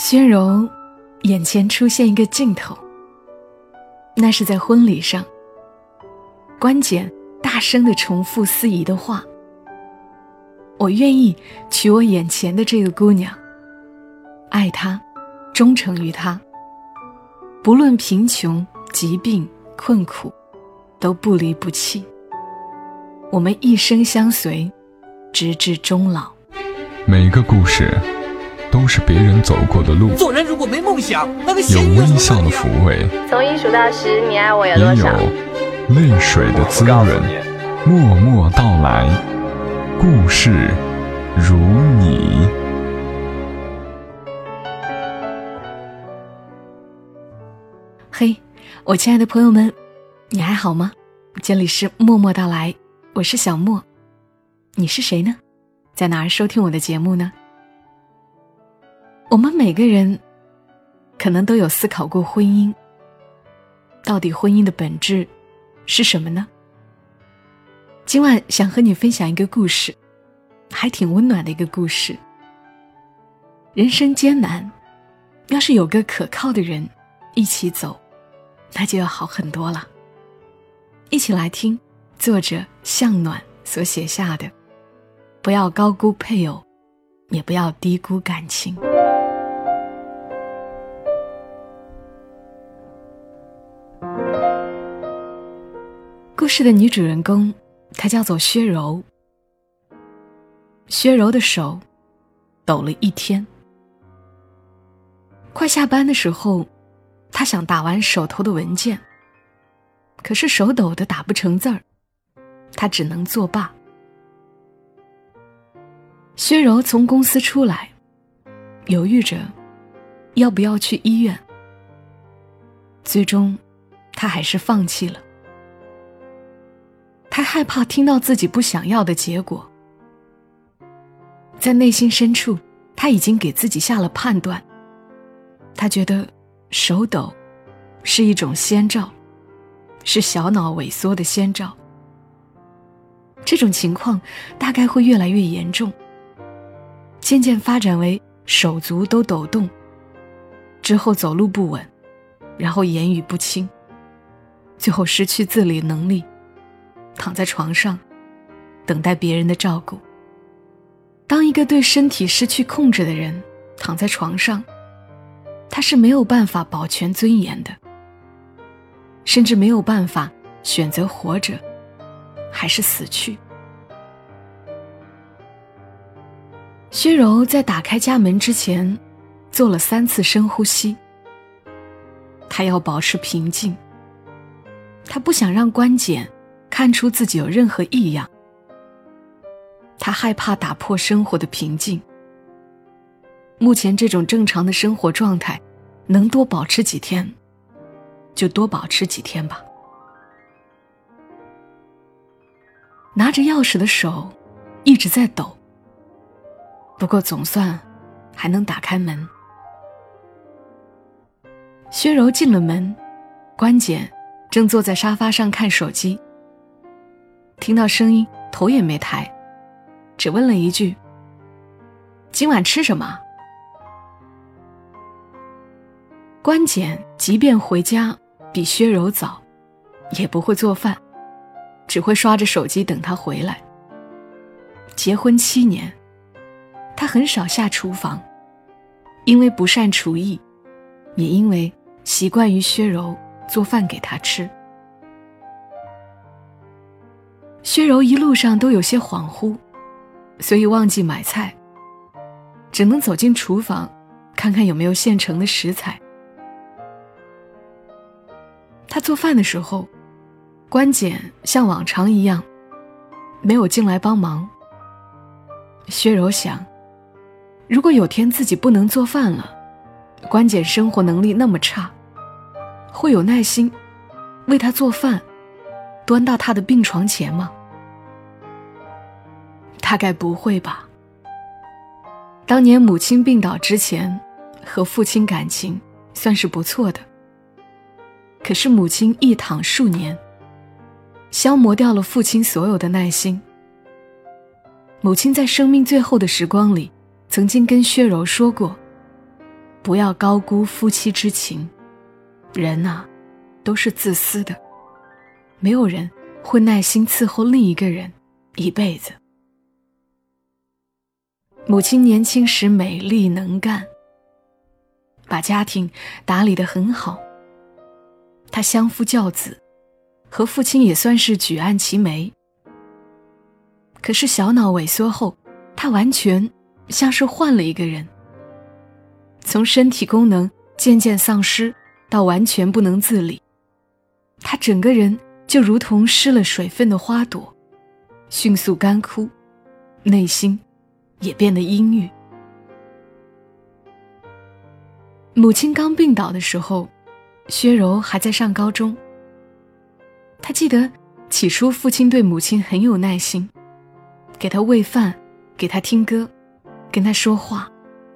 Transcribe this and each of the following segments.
薛荣眼前出现一个镜头，那是在婚礼上，关简大声的重复司仪的话：“我愿意娶我眼前的这个姑娘，爱她，忠诚于她，不论贫穷、疾病、困苦，都不离不弃。我们一生相随，直至终老。”每一个故事都是别人走过的路，做人如果没梦想，那个有微笑的抚慰，从一数到十，你爱我有多少？也有泪水的滋润。默默到来，故事如你。嘿，我亲爱的朋友们，你还好吗？这里是默默到来，我是小莫，你是谁呢？在哪儿收听我的节目呢？我们每个人可能都有思考过婚姻，到底婚姻的本质是什么呢？今晚想和你分享一个故事，还挺温暖的一个故事。人生艰难，要是有个可靠的人一起走，那就要好很多了。一起来听作者向暖所写下的。不要高估配偶，也不要低估感情。故事的女主人公，她叫做薛柔。薛柔的手抖了一天。快下班的时候，她想打完手头的文件，可是手抖的打不成字儿，她只能作罢。薛柔从公司出来，犹豫着要不要去医院。最终，她还是放弃了。他害怕听到自己不想要的结果，在内心深处，他已经给自己下了判断。他觉得手抖是一种先兆，是小脑萎缩的先兆。这种情况大概会越来越严重。渐渐发展为手足都抖动，之后走路不稳，然后言语不清，最后失去自理能力，躺在床上，等待别人的照顾。当一个对身体失去控制的人躺在床上，他是没有办法保全尊严的，甚至没有办法选择活着，还是死去。薛柔在打开家门之前，做了三次深呼吸。她要保持平静。她不想让关简看出自己有任何异样。他害怕打破生活的平静。目前这种正常的生活状态，能多保持几天，就多保持几天吧。拿着钥匙的手一直在抖。不过总算还能打开门。薛柔进了门，关姐正坐在沙发上看手机。听到声音，头也没抬，只问了一句：“今晚吃什么？”关简即便回家比薛柔早，也不会做饭，只会刷着手机等他回来。结婚七年。他很少下厨房，因为不善厨艺，也因为习惯于薛柔做饭给他吃。薛柔一路上都有些恍惚，所以忘记买菜，只能走进厨房，看看有没有现成的食材。他做饭的时候，关简像往常一样，没有进来帮忙。薛柔想。如果有天自己不能做饭了，关简生活能力那么差，会有耐心为他做饭，端到他的病床前吗？大概不会吧。当年母亲病倒之前，和父亲感情算是不错的。可是母亲一躺数年，消磨掉了父亲所有的耐心。母亲在生命最后的时光里。曾经跟薛柔说过：“不要高估夫妻之情。人呐，都是自私的，没有人会耐心伺候另一个人一辈子。母亲年轻时美丽能干，把家庭打理得很好。她相夫教子，和父亲也算是举案齐眉。可是小脑萎缩后，她完全像是换了一个人，从身体功能渐渐丧失到完全不能自理，她整个人就如同失了水分的花朵，迅速干枯，内心也变得阴郁。母亲刚病倒的时候。薛柔还在上高中。他记得起初父亲对母亲很有耐心，给她喂饭，给她听歌，跟她说话，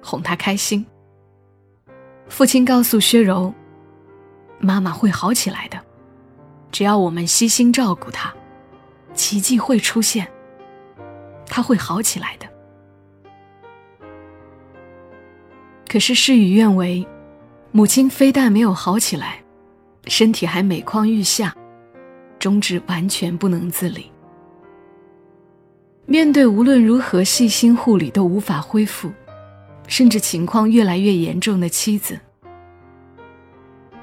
哄她开心。父亲告诉薛柔：“妈妈会好起来的，只要我们悉心照顾她，奇迹会出现，她会好起来的。”可是事与愿违。母亲非但没有好起来，身体还每况愈下，终至完全不能自理。面对无论如何细心护理都无法恢复，甚至情况越来越严重的妻子，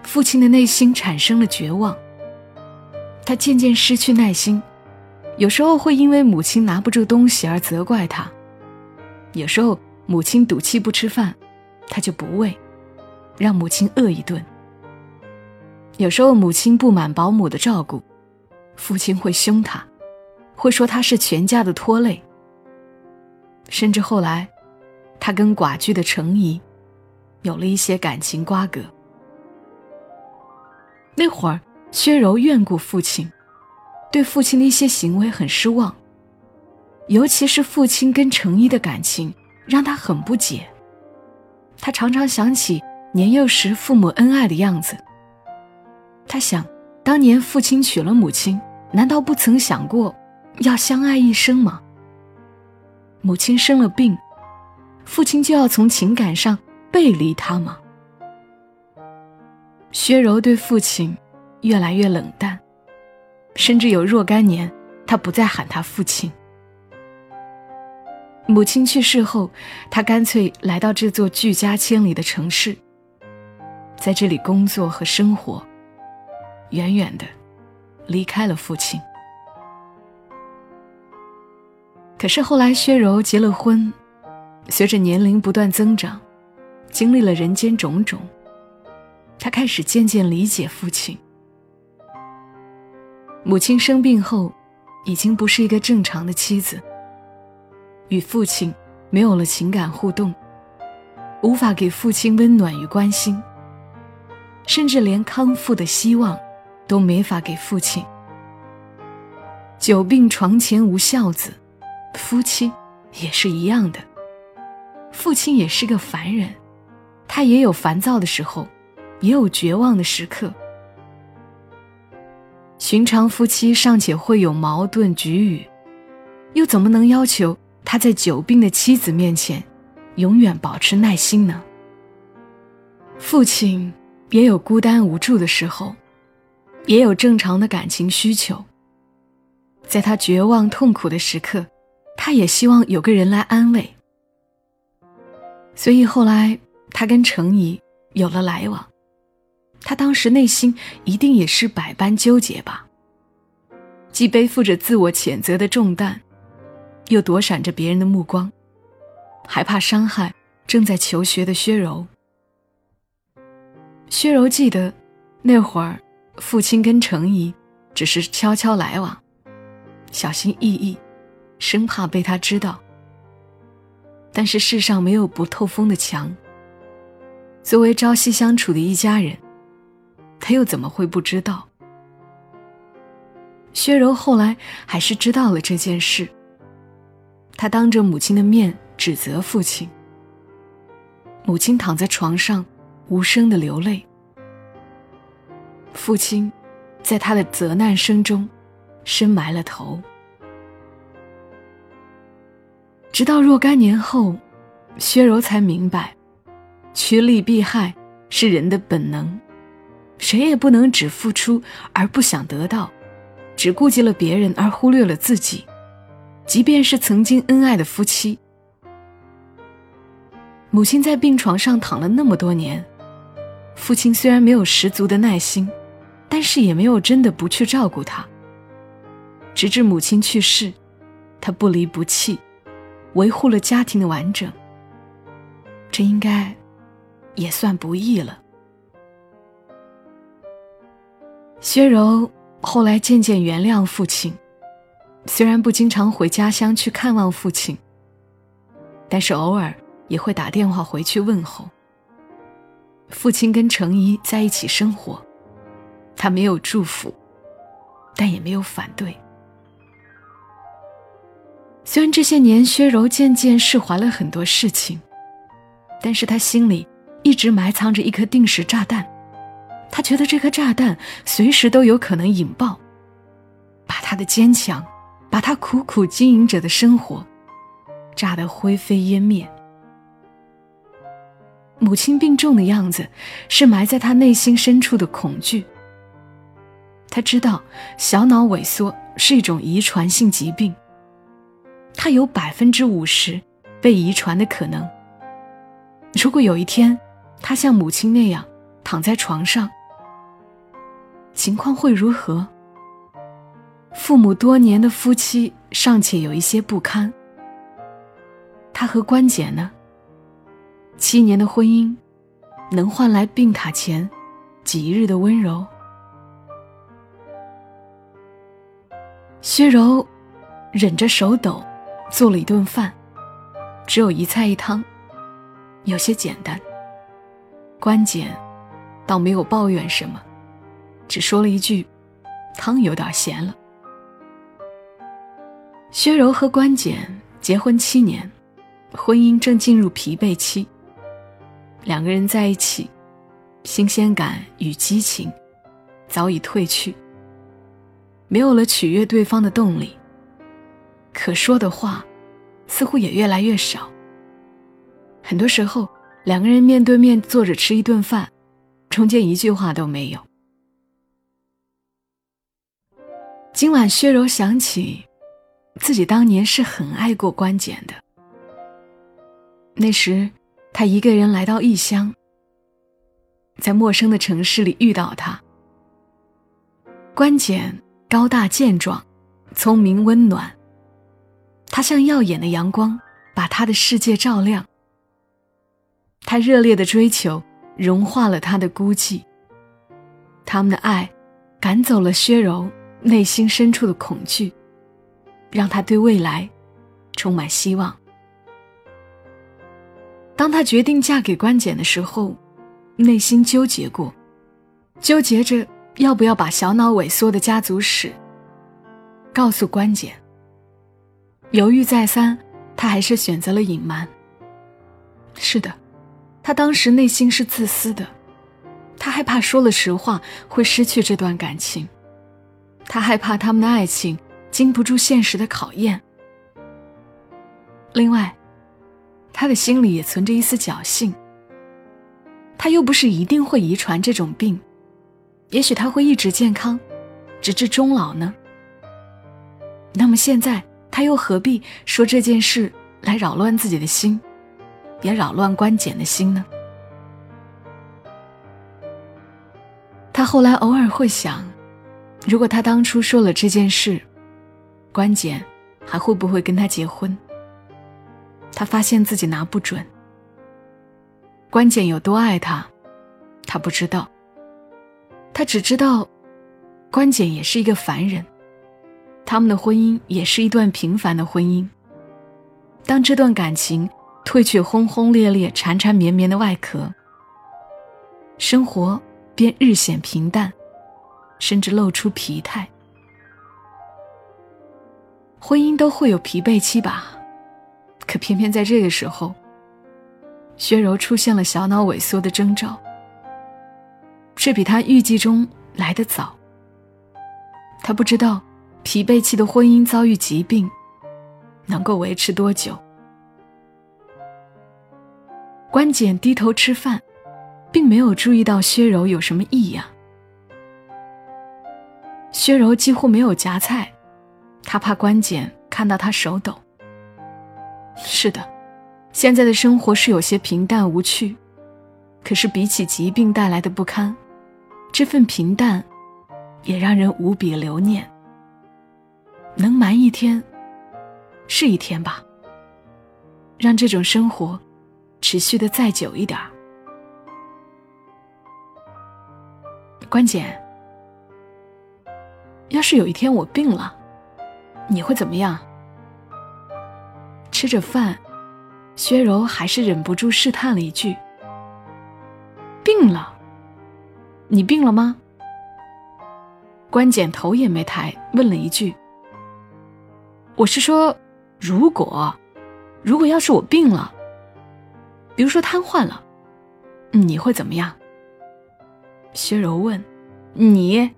父亲的内心产生了绝望。他渐渐失去耐心，有时候会因为母亲拿不住东西而责怪他；有时候母亲赌气不吃饭，他就不喂。让母亲饿一顿。有时候母亲不满保姆的照顾，父亲会凶他，会说他是全家的拖累。甚至后来，他跟寡居的程姨有了一些感情瓜葛。那会儿，薛柔怨过父亲，对父亲的一些行为很失望，尤其是父亲跟程姨的感情让他很不解。他常常想起。年幼时父母恩爱的样子，他想，当年父亲娶了母亲，难道不曾想过要相爱一生吗？母亲生了病，父亲就要从情感上背离他吗？薛柔对父亲越来越冷淡，甚至有若干年，他不再喊他父亲。母亲去世后，他干脆来到这座距家千里的城市。在这里工作和生活，远远的离开了父亲。可是后来，薛柔结了婚，随着年龄不断增长，经历了人间种种，她开始渐渐理解父亲。母亲生病后，已经不是一个正常的妻子，与父亲没有了情感互动，无法给父亲温暖与关心。甚至连康复的希望都没法给父亲。久病床前无孝子，夫妻也是一样的。父亲也是个凡人，他也有烦躁的时候，也有绝望的时刻。寻常夫妻尚且会有矛盾局语，又怎么能要求他在久病的妻子面前永远保持耐心呢？父亲。也有孤单无助的时候，也有正常的感情需求。在他绝望痛苦的时刻，他也希望有个人来安慰。所以后来他跟程怡有了来往，他当时内心一定也是百般纠结吧，既背负着自我谴责的重担，又躲闪着别人的目光，害怕伤害正在求学的薛柔。薛柔记得，那会儿，父亲跟程怡只是悄悄来往，小心翼翼，生怕被他知道。但是世上没有不透风的墙。作为朝夕相处的一家人，他又怎么会不知道？薛柔后来还是知道了这件事。他当着母亲的面指责父亲，母亲躺在床上。无声的流泪，父亲在他的责难声中深埋了头。直到若干年后，薛柔才明白，趋利避害是人的本能，谁也不能只付出而不想得到，只顾及了别人而忽略了自己。即便是曾经恩爱的夫妻，母亲在病床上躺了那么多年，父亲虽然没有十足的耐心，但是也没有真的不去照顾她。直至母亲去世，他不离不弃，维护了家庭的完整。这应该也算不易了。薛柔后来渐渐原谅父亲，虽然不经常回家乡去看望父亲，但是偶尔也会打电话回去问候。父亲跟程怡在一起生活，他没有祝福，但也没有反对。虽然这些年薛柔渐渐释怀了很多事情，但是他心里一直埋藏着一颗定时炸弹。他觉得这颗炸弹随时都有可能引爆，把他的坚强，把他苦苦经营着的生活，炸得灰飞烟灭。母亲病重的样子，是埋在他内心深处的恐惧。他知道小脑萎缩是一种遗传性疾病。他有百分之五十被遗传的可能。如果有一天，他像母亲那样躺在床上，情况会如何？父母多年的夫妻尚且有一些不堪，他和关姐呢？七年的婚姻，能换来病榻前几日的温柔？薛柔忍着手抖。做了一顿饭，只有一菜一汤，有些简单。关简倒没有抱怨什么，只说了一句：“汤有点咸了。”薛柔和关简结婚七年，婚姻正进入疲惫期。两个人在一起，新鲜感与激情早已褪去，没有了取悦对方的动力。可说的话，似乎也越来越少。很多时候，两个人面对面坐着吃一顿饭，中间一句话都没有。今晚，薛柔想起自己当年是很爱过关简的。那时，他一个人来到异乡，在陌生的城市里遇到他。关简高大健壮，聪明温暖。他像耀眼的阳光，把他的世界照亮。他热烈的追求融化了他的孤寂。他们的爱赶走了薛柔内心深处的恐惧，让他对未来充满希望。当他决定嫁给关简的时候，内心纠结过，纠结着要不要把小脑萎缩的家族史告诉关简。犹豫再三，他还是选择了隐瞒。是的，他当时内心是自私的，他害怕说了实话会失去这段感情，他害怕他们的爱情经不住现实的考验。另外，他的心里也存着一丝侥幸。他又不是一定会遗传这种病，也许他会一直健康，直至终老呢。那么现在。他又何必说这件事来扰乱自己的心，也扰乱关简的心呢？他后来偶尔会想，如果他当初说了这件事，关简还会不会跟他结婚？他发现自己拿不准。关简有多爱他，他不知道。他只知道，关简也是一个凡人。他们的婚姻也是一段平凡的婚姻。当这段感情褪去轰轰烈烈、缠缠绵绵的外壳，生活便日显平淡，甚至露出疲态。婚姻都会有疲惫期吧？可偏偏在这个时候，薛柔出现了小脑萎缩的征兆，这比他预计中来得早。他不知道。疲惫期的婚姻遭遇疾病，能够维持多久？关简低头吃饭，并没有注意到薛柔有什么异样。薛柔几乎没有夹菜，他怕关简看到他手抖。是的，现在的生活是有些平淡无趣，可是比起疾病带来的不堪，这份平淡也让人无比留念。能瞒一天，是一天吧。让这种生活持续的再久一点儿。关简，要是有一天我病了，你会怎么样？吃着饭，薛柔还是忍不住试探了一句：“病了？你病了吗？”关简头也没抬，问了一句：“我是说，如果。”如果要是我病了，比如说瘫痪了，你会怎么样？薛柔问：“你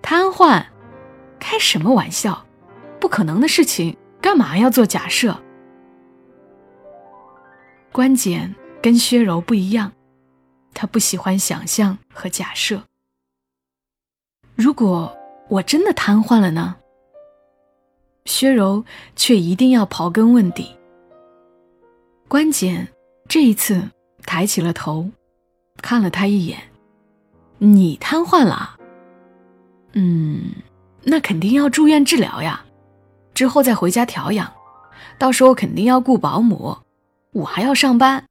瘫痪？开什么玩笑？不可能的事情，干嘛要做假设？”关简跟薛柔不一样，他不喜欢想象和假设。如果我真的瘫痪了呢？薛柔却一定要刨根问底。关简这一次抬起了头，看了他一眼：“你瘫痪了？嗯，那肯定要住院治疗呀，之后再回家调养。到时候肯定要雇保姆，我还要上班，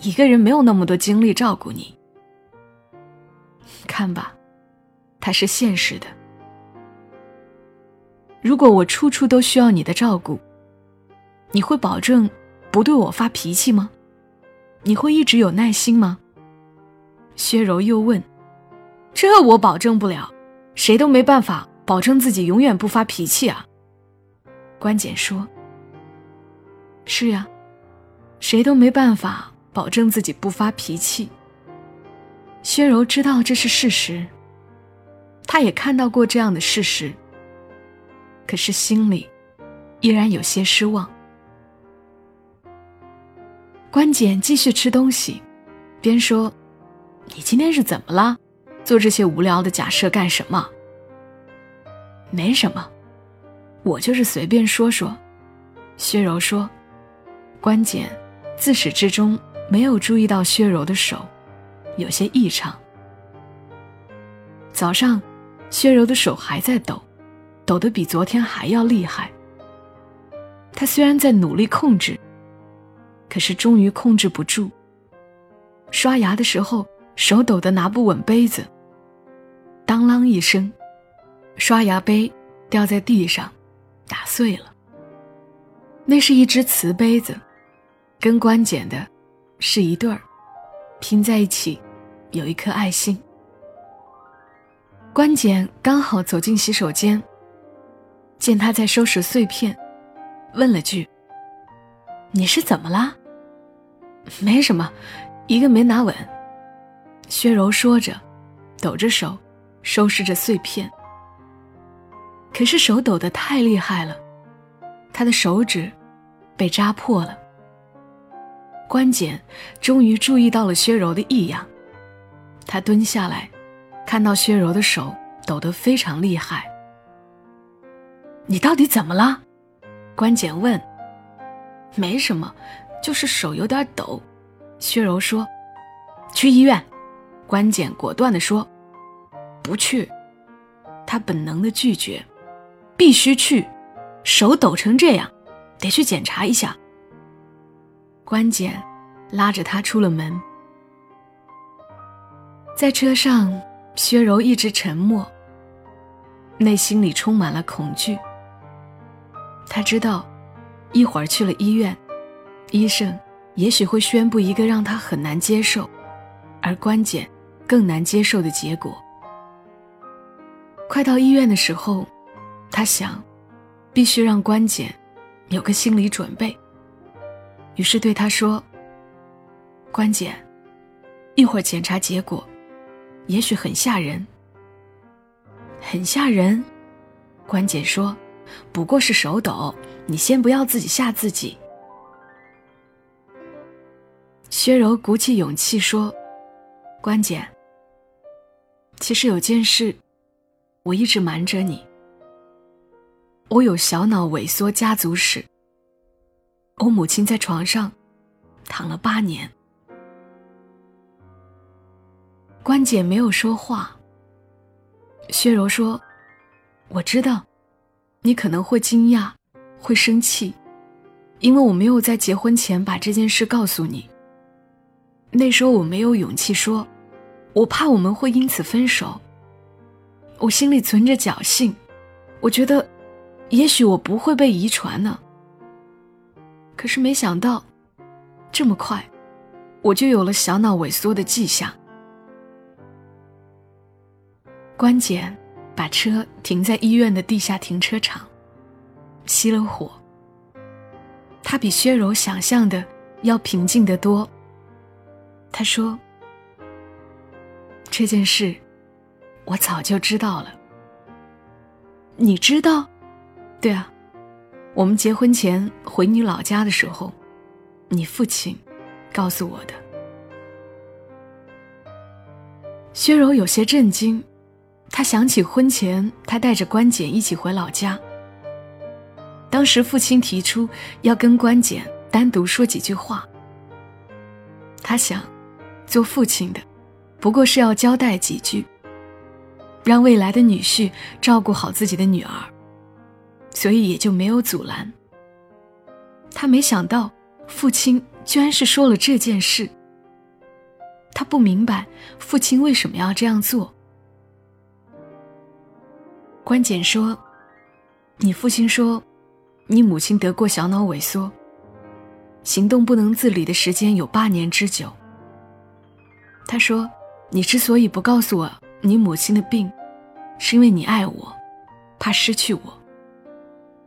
一个人没有那么多精力照顾你。看吧，他是现实的。如果我处处都需要你的照顾，你会保证？”不对我发脾气吗？你会一直有耐心吗？薛柔又问：“这我保证不了，谁都没办法保证自己永远不发脾气啊。”关简说：“是呀，谁都没办法保证自己不发脾气。”薛柔知道这是事实，他也看到过这样的事实，可是心里依然有些失望。关简继续吃东西，边说：“你今天是怎么了？做这些无聊的假设干什么？”“没什么，我就是随便说说。”薛柔说。关简自始至终没有注意到薛柔的手有些异常。早上，薛柔的手还在抖，抖得比昨天还要厉害。他虽然在努力控制。可是终于控制不住。刷牙的时候，手抖得拿不稳杯子。当啷一声，刷牙杯掉在地上，打碎了。那是一只瓷杯子，跟关简的是一对儿，拼在一起有一颗爱心。关简刚好走进洗手间，见他在收拾碎片，问了句。你是怎么啦？没什么，一个没拿稳。薛柔说着，抖着手收拾着碎片。可是手抖得太厉害了，他的手指被扎破了。关简终于注意到了薛柔的异样，他蹲下来，看到薛柔的手抖得非常厉害。你到底怎么了？关简问。没什么，就是手有点抖。薛柔说：“去医院。”关简果断地说：“不去。”他本能的拒绝：“必须去，手抖成这样，得去检查一下。”关简拉着他出了门。在车上，薛柔一直沉默，内心里充满了恐惧。他知道。一会儿去了医院，医生也许会宣布一个让他很难接受，而关简更难接受的结果。快到医院的时候，他想，必须让关简有个心理准备。于是对他说：“关简，一会儿检查结果，也许很吓人。”很吓人，关简说：“不过是手抖。”你先不要自己吓自己。薛柔鼓起勇气说：“关姐，其实有件事，我一直瞒着你。我有小脑萎缩家族史。我母亲在床上躺了八年。”关姐没有说话。薛柔说：“我知道，你可能会惊讶，会生气，因为我没有在结婚前把这件事告诉你。那时候我没有勇气说，我怕我们会因此分手。我心里存着侥幸，我觉得，也许我不会被遗传呢。可是没想到，这么快，我就有了小脑萎缩的迹象。”关姐把车停在医院的地下停车场，熄了火。他比薛柔想象的要平静得多。他说：“这件事，我早就知道了。你知道？对啊，我们结婚前回你老家的时候，你父亲告诉我的。”薛柔有些震惊。他想起婚前，他带着关简一起回老家。当时父亲提出要跟关简单独说几句话。他想，做父亲的，不过是要交代几句，让未来的女婿照顾好自己的女儿，所以也就没有阻拦。他没想到，父亲居然是说了这件事。他不明白父亲为什么要这样做。关简说：“你父亲说，你母亲得过小脑萎缩，行动不能自理的时间有八年之久。他说，你之所以不告诉我你母亲的病，是因为你爱我，怕失去我。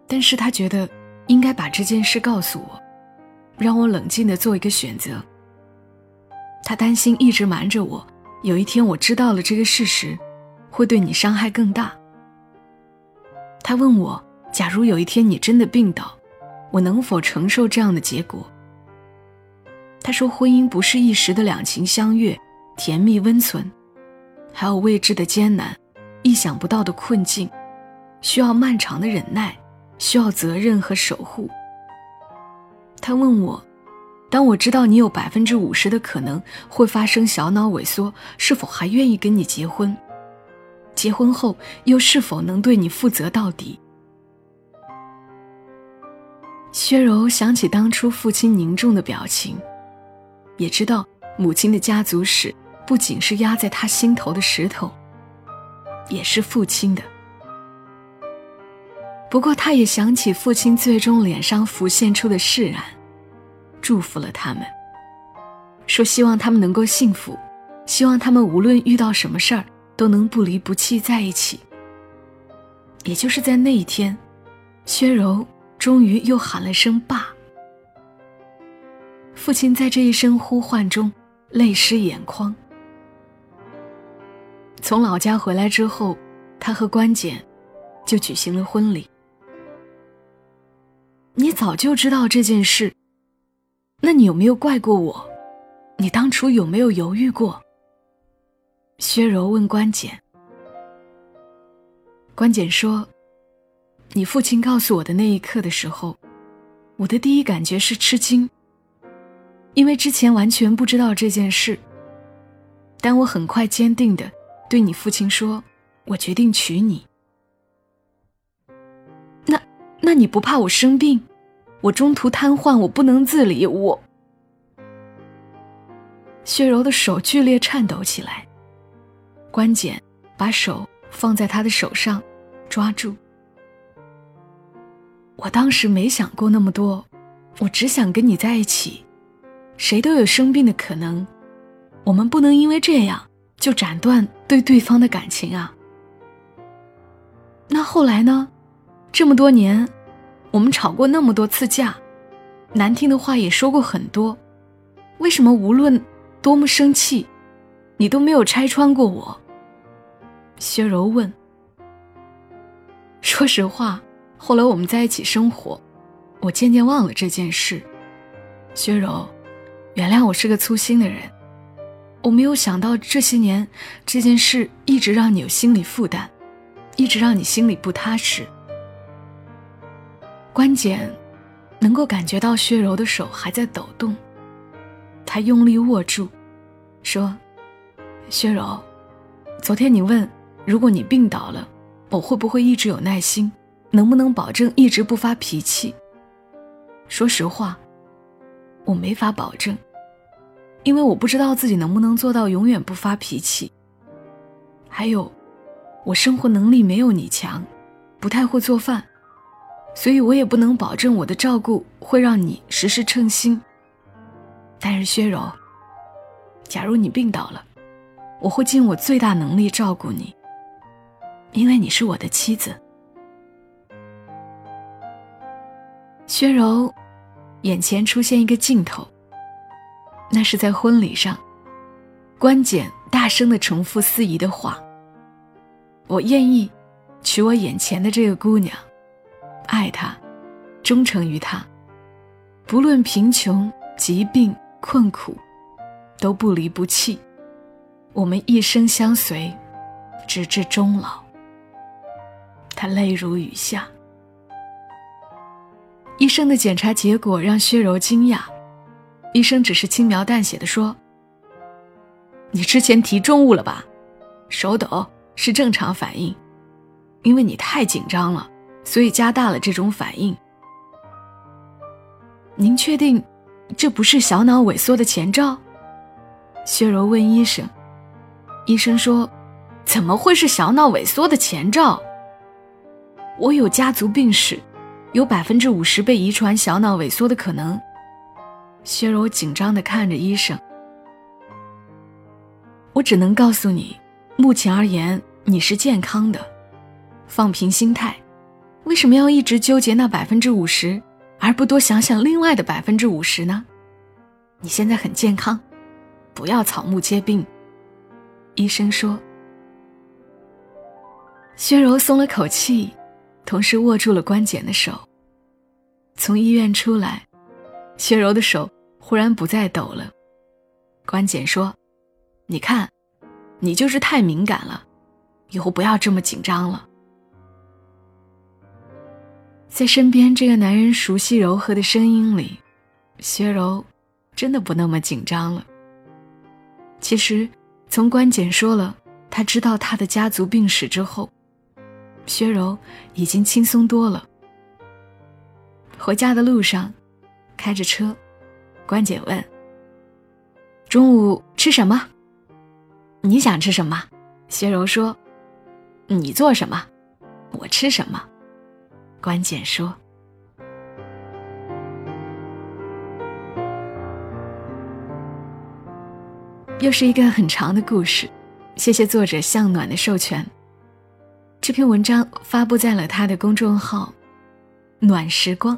但是他觉得应该把这件事告诉我，让我冷静的做一个选择。他担心一直瞒着我，有一天我知道了这个事实，会对你伤害更大。”他问我：“假如有一天你真的病倒，我能否承受这样的结果？”他说：“婚姻不是一时的两情相悦、甜蜜温存，还有未知的艰难、意想不到的困境，需要漫长的忍耐，需要责任和守护。”他问我：“当我知道你有百分之五十的可能会发生小脑萎缩，是否还愿意跟你结婚？”结婚后又是否能对你负责到底？薛柔想起当初父亲凝重的表情，也知道母亲的家族史不仅是压在他心头的石头，也是父亲的。不过，他也想起父亲最终脸上浮现出的释然，祝福了他们，说希望他们能够幸福，希望他们无论遇到什么事儿。都能不离不弃在一起。也就是在那一天，薛柔终于又喊了声“爸”。父亲在这一声呼唤中泪湿眼眶。从老家回来之后，他和关简就举行了婚礼。你早就知道这件事，那你有没有怪过我？你当初有没有犹豫过？薛柔问关简：“关简说，你父亲告诉我的那一刻的时候，我的第一感觉是吃惊，因为之前完全不知道这件事。但我很快坚定的对你父亲说，我决定娶你。那，那你不怕我生病，我中途瘫痪，我不能自理，我……”薛柔的手剧烈颤抖起来。关简把手放在他的手上，抓住。我当时没想过那么多，我只想跟你在一起。谁都有生病的可能，我们不能因为这样就斩断对对方的感情啊。那后来呢？这么多年，我们吵过那么多次架，难听的话也说过很多，为什么无论多么生气？你都没有拆穿过我。薛柔问：“说实话，后来我们在一起生活，我渐渐忘了这件事。薛柔，原谅我是个粗心的人，我没有想到这些年这件事一直让你有心理负担，一直让你心里不踏实。关简能够感觉到薛柔的手还在抖动，他用力握住，说：“薛柔，昨天你问，如果你病倒了，我会不会一直有耐心，能不能保证一直不发脾气？说实话，我没法保证，因为我不知道自己能不能做到永远不发脾气。还有，我生活能力没有你强，不太会做饭。”所以我也不能保证我的照顾会让你时时称心。但是薛柔，假如你病倒了，我会尽我最大能力照顾你，因为你是我的妻子。薛柔，眼前出现一个镜头，那是在婚礼上，关简大声的重复司仪的话：“我愿意娶我眼前的这个姑娘。”爱他，忠诚于他，不论贫穷、疾病、困苦，都不离不弃。我们一生相随，直至终老。他泪如雨下。医生的检查结果让薛柔惊讶，医生只是轻描淡写的说：“你之前提重物了吧？手抖是正常反应，因为你太紧张了。”所以加大了这种反应。您确定这不是小脑萎缩的前兆？薛柔问医生。医生说：“怎么会是小脑萎缩的前兆？我有家族病史，有百分之五十被遗传小脑萎缩的可能。”薛柔紧张的看着医生。我只能告诉你，目前而言你是健康的，放平心态。为什么要一直纠结那百分之五十，而不多想想另外的百分之五十呢？你现在很健康，不要草木皆兵。医生说。薛柔松了口气，同时握住了关简的手。从医院出来，薛柔的手忽然不再抖了。关简说：“你看，你就是太敏感了，以后不要这么紧张了。”在身边这个男人熟悉柔和的声音里，薛柔真的不那么紧张了。其实，从关简说了他知道他的家族病史之后，薛柔已经轻松多了。回家的路上，开着车，关简问：“中午吃什么？你想吃什么？”薛柔说：“你做什么，我吃什么。”关简说：“又是一个很长的故事，谢谢作者向暖的授权。这篇文章发布在了他的公众号‘暖时光’，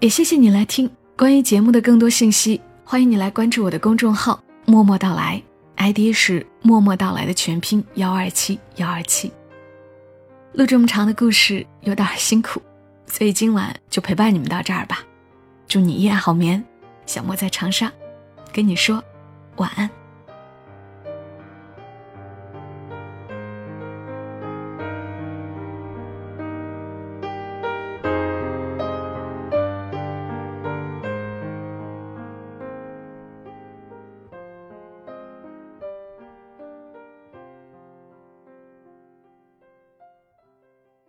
也谢谢你来听。关于节目的更多信息，欢迎你来关注我的公众号‘默默到来 ’，ID 是‘默默到来’的全拼幺二七幺二七。”录这么长的故事有点辛苦，所以今晚就陪伴你们到这儿吧。祝你一夜好眠，小莫在长沙，跟你说晚安。